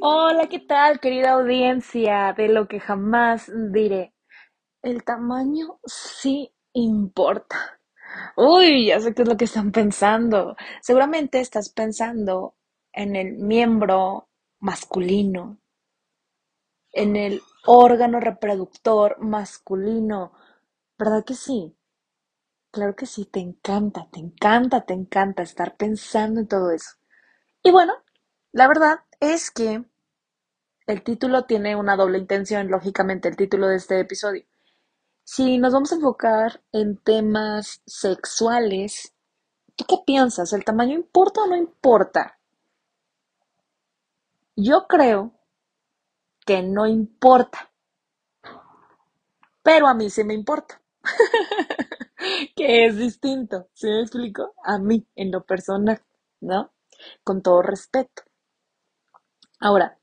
Hola, ¿qué tal, querida audiencia de lo que jamás diré? El tamaño sí importa. Uy, ya sé qué es lo que están pensando. Seguramente estás pensando en el miembro masculino, en el órgano reproductor masculino. ¿Verdad que sí? Claro que sí, te encanta, te encanta, te encanta estar pensando en todo eso. Y bueno, la verdad es que el título tiene una doble intención, lógicamente, el título de este episodio. Si nos vamos a enfocar en temas sexuales, ¿tú qué piensas? ¿El tamaño importa o no importa? Yo creo que no importa, pero a mí sí me importa, que es distinto, ¿sí me explico? A mí, en lo personal, ¿no? Con todo respeto. Ahora,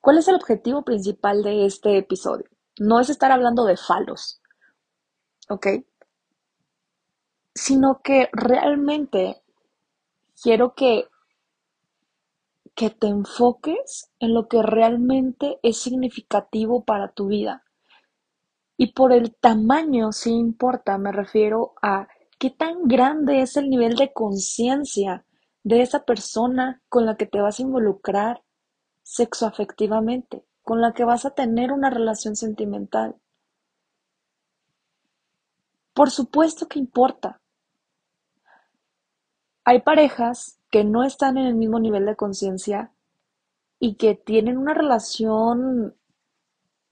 ¿cuál es el objetivo principal de este episodio? No es estar hablando de falos, ¿ok? Sino que realmente quiero que, que te enfoques en lo que realmente es significativo para tu vida. Y por el tamaño, si importa, me refiero a qué tan grande es el nivel de conciencia de esa persona con la que te vas a involucrar sexoafectivamente, con la que vas a tener una relación sentimental. Por supuesto que importa. Hay parejas que no están en el mismo nivel de conciencia y que tienen una relación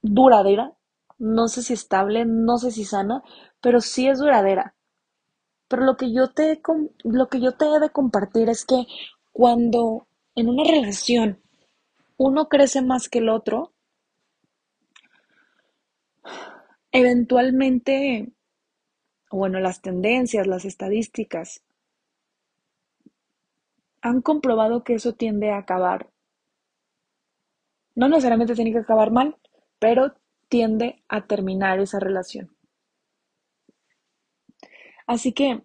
duradera, no sé si estable, no sé si sana, pero sí es duradera. Pero lo que yo te, lo que yo te he de compartir es que cuando en una relación uno crece más que el otro, eventualmente, bueno, las tendencias, las estadísticas, han comprobado que eso tiende a acabar. No necesariamente tiene que acabar mal, pero tiende a terminar esa relación. Así que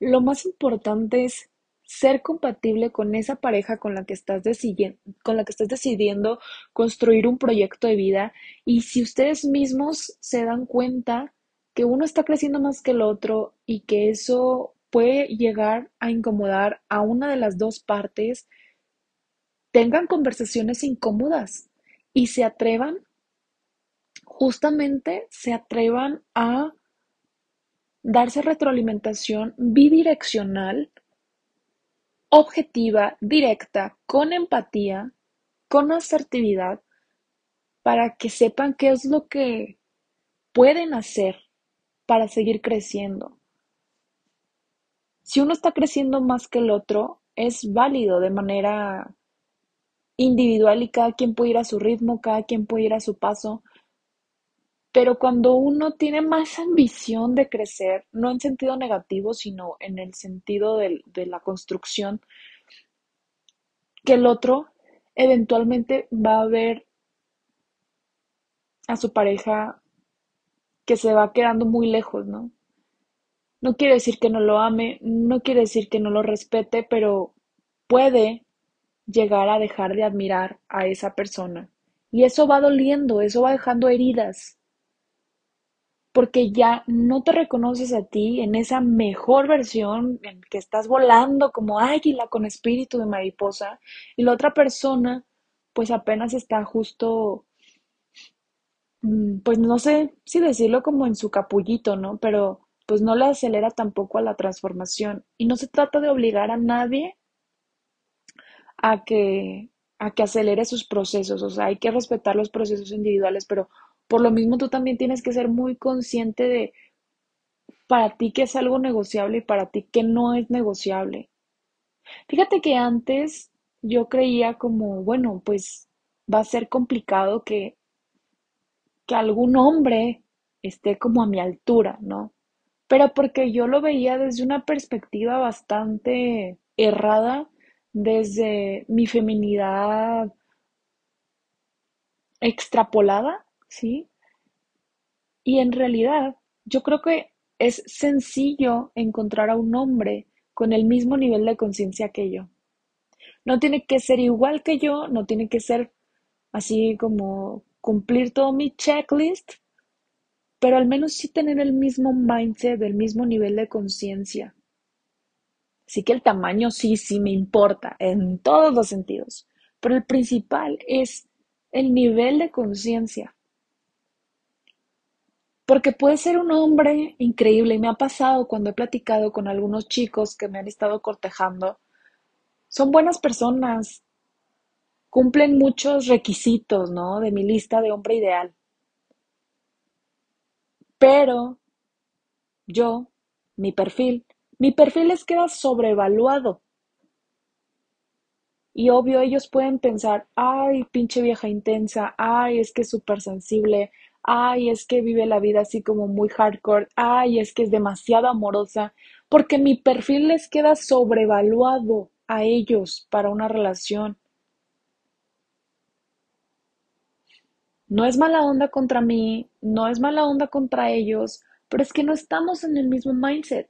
lo más importante es ser compatible con esa pareja con la que estás decidiendo, con la que estás decidiendo construir un proyecto de vida y si ustedes mismos se dan cuenta que uno está creciendo más que el otro y que eso puede llegar a incomodar a una de las dos partes, tengan conversaciones incómodas y se atrevan, justamente se atrevan a darse retroalimentación bidireccional objetiva, directa, con empatía, con asertividad, para que sepan qué es lo que pueden hacer para seguir creciendo. Si uno está creciendo más que el otro, es válido de manera individual y cada quien puede ir a su ritmo, cada quien puede ir a su paso, pero cuando uno tiene más ambición de crecer, no en sentido negativo, sino en el sentido de, la construcción, que el otro eventualmente va a ver a su pareja que se va quedando muy lejos, ¿no? No quiere decir que no lo ame, no quiere decir que no lo respete, pero puede llegar a dejar de admirar a esa persona. Y eso va doliendo, eso va dejando heridas. Porque ya no te reconoces a ti en esa mejor versión en que estás volando como águila con espíritu de mariposa y la otra persona pues apenas está justo, mm, pues no sé si decirlo como en su capullito, ¿no? Pero pues no le acelera tampoco a la transformación y no se trata de obligar a nadie a que a que acelere sus procesos, o sea, hay que respetar los procesos individuales, pero por lo mismo tú también tienes que ser muy consciente de para ti qué es algo negociable y para ti qué no es negociable. Fíjate que antes yo creía como, bueno, pues va a ser complicado que, que algún hombre esté como a mi altura, ¿no? Pero porque yo lo veía desde una perspectiva bastante errada, desde mi feminidad extrapolada, ¿sí? Y en realidad, yo creo que es sencillo encontrar a un hombre con el mismo nivel de conciencia que yo. No tiene que ser igual que yo, no tiene que ser así como cumplir todo mi checklist, pero al menos sí tener el mismo mindset, el mismo nivel de conciencia. Así que el tamaño sí, sí me importa en todos los sentidos, pero el principal es el nivel de conciencia. Porque puede ser un hombre increíble y me ha pasado cuando he platicado con algunos chicos que me han estado cortejando. Son buenas personas, cumplen muchos requisitos, ¿no? De mi lista de hombre ideal. Pero yo, mi perfil, mi perfil les queda sobrevaluado. Y obvio, ellos pueden pensar, ay, pinche vieja intensa, ay, es que es súper sensible, ay, es que vive la vida así como muy hardcore, ay, es que es demasiado amorosa, porque mi perfil les queda sobrevaluado a ellos para una relación. No es mala onda contra mí, no es mala onda contra ellos, pero es que no estamos en el mismo mindset.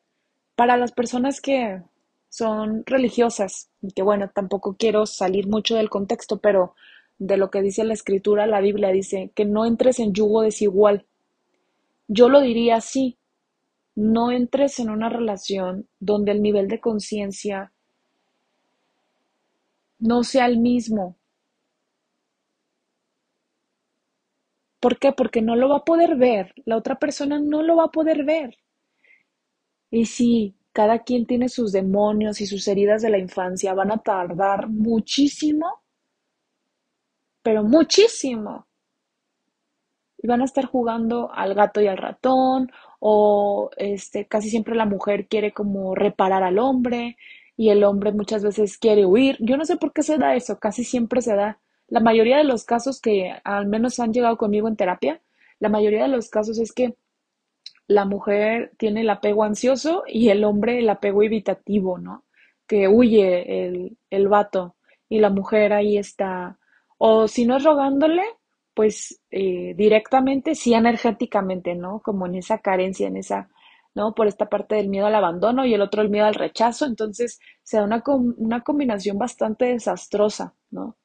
Para las personas que son religiosas, y que bueno, tampoco quiero salir mucho del contexto, pero de lo que dice la escritura, la Biblia dice que no entres en yugo desigual. Yo lo diría así, no entres en una relación donde el nivel de conciencia no sea el mismo. ¿Por qué? Porque no lo va a poder ver, la otra persona no lo va a poder ver. Y si cada quien tiene sus demonios y sus heridas de la infancia, van a tardar muchísimo, pero muchísimo. Y van a estar jugando al gato y al ratón, o este, casi siempre la mujer quiere como reparar al hombre, y el hombre muchas veces quiere huir. Yo no sé por qué se da eso, casi siempre se da. La mayoría de los casos que al menos han llegado conmigo en terapia, la mayoría de los casos es que la mujer tiene el apego ansioso y el hombre el apego evitativo, ¿no? Que huye el, el vato y la mujer ahí está, o si no es rogándole, pues eh, directamente, sí energéticamente, ¿no? Como en esa carencia, en esa, ¿no? Por esta parte del miedo al abandono y el otro el miedo al rechazo, entonces se da una, una combinación bastante desastrosa, ¿no?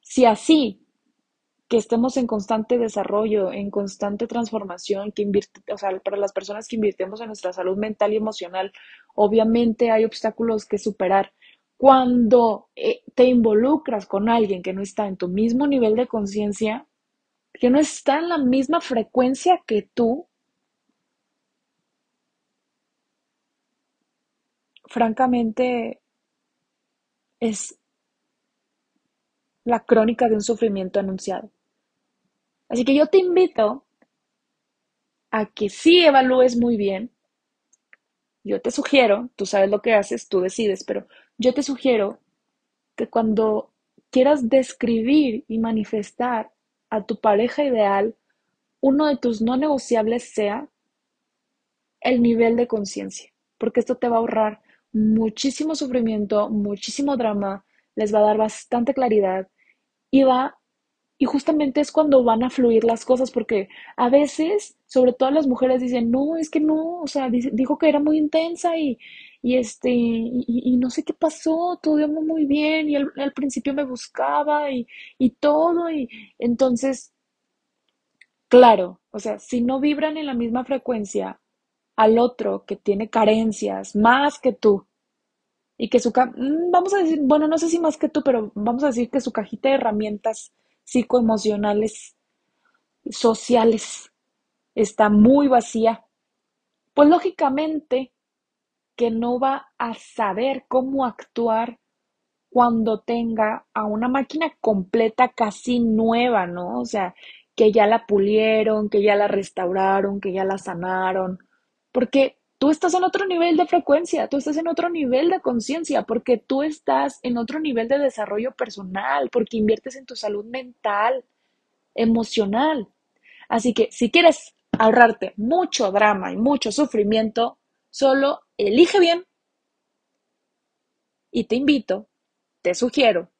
Si así que estemos en constante desarrollo, en constante transformación, que o sea, para las personas que invirtemos en nuestra salud mental y emocional, obviamente hay obstáculos que superar. Cuando eh, te involucras con alguien que no está en tu mismo nivel de conciencia, que no está en la misma frecuencia que tú, francamente es la crónica de un sufrimiento anunciado. Así que yo te invito a que sí evalúes muy bien. Yo te sugiero, tú sabes lo que haces, tú decides, pero yo te sugiero que cuando quieras describir y manifestar a tu pareja ideal, uno de tus no negociables sea el nivel de conciencia, porque esto te va a ahorrar muchísimo sufrimiento, muchísimo drama, les va a dar bastante claridad y va y justamente es cuando van a fluir las cosas, porque a veces, sobre todo las mujeres dicen, no, es que no, o sea, dijo que era muy intensa y, y este, y, no sé qué pasó, todo iba muy bien y al, principio me buscaba y, y todo, y entonces Claro, o sea, si no vibran en la misma frecuencia al otro que tiene carencias más que tú y que su, mm, vamos a decir, bueno, no sé si más que tú, pero vamos a decir que su cajita de herramientas psicoemocionales, sociales, está muy vacía, pues lógicamente que no va a saber cómo actuar cuando tenga a una máquina completa casi nueva, ¿no? O sea, que ya la pulieron, que ya la restauraron, que ya la sanaron, porque tú estás en otro nivel de frecuencia, tú estás en otro nivel de conciencia, porque tú estás en otro nivel de desarrollo personal, porque inviertes en tu salud mental, emocional. Así que si quieres ahorrarte mucho drama y mucho sufrimiento, solo elige bien. Y te invito, te sugiero,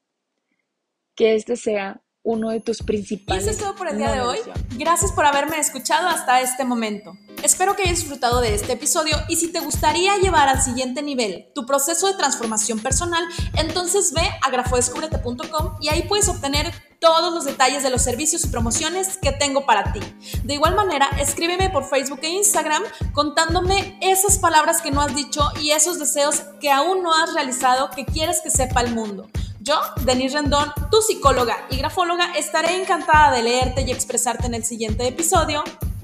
que este sea uno de tus principales. Y eso es todo por el día de hoy. Gracias por haberme escuchado hasta este momento. Espero que hayas disfrutado de este episodio y si te gustaría llevar al siguiente nivel tu proceso de transformación personal, entonces ve a grafodescubrete.com y ahí puedes obtener todos los detalles de los servicios y promociones que tengo para ti. De igual manera, escríbeme por Facebook e Instagram contándome esas palabras que no has dicho y esos deseos que aún no has realizado que quieres que sepa el mundo. Yo, Denise Rendón, tu psicóloga y grafóloga, estaré encantada de leerte y expresarte en el siguiente episodio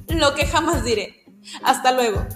lo que jamás diré. Hasta luego.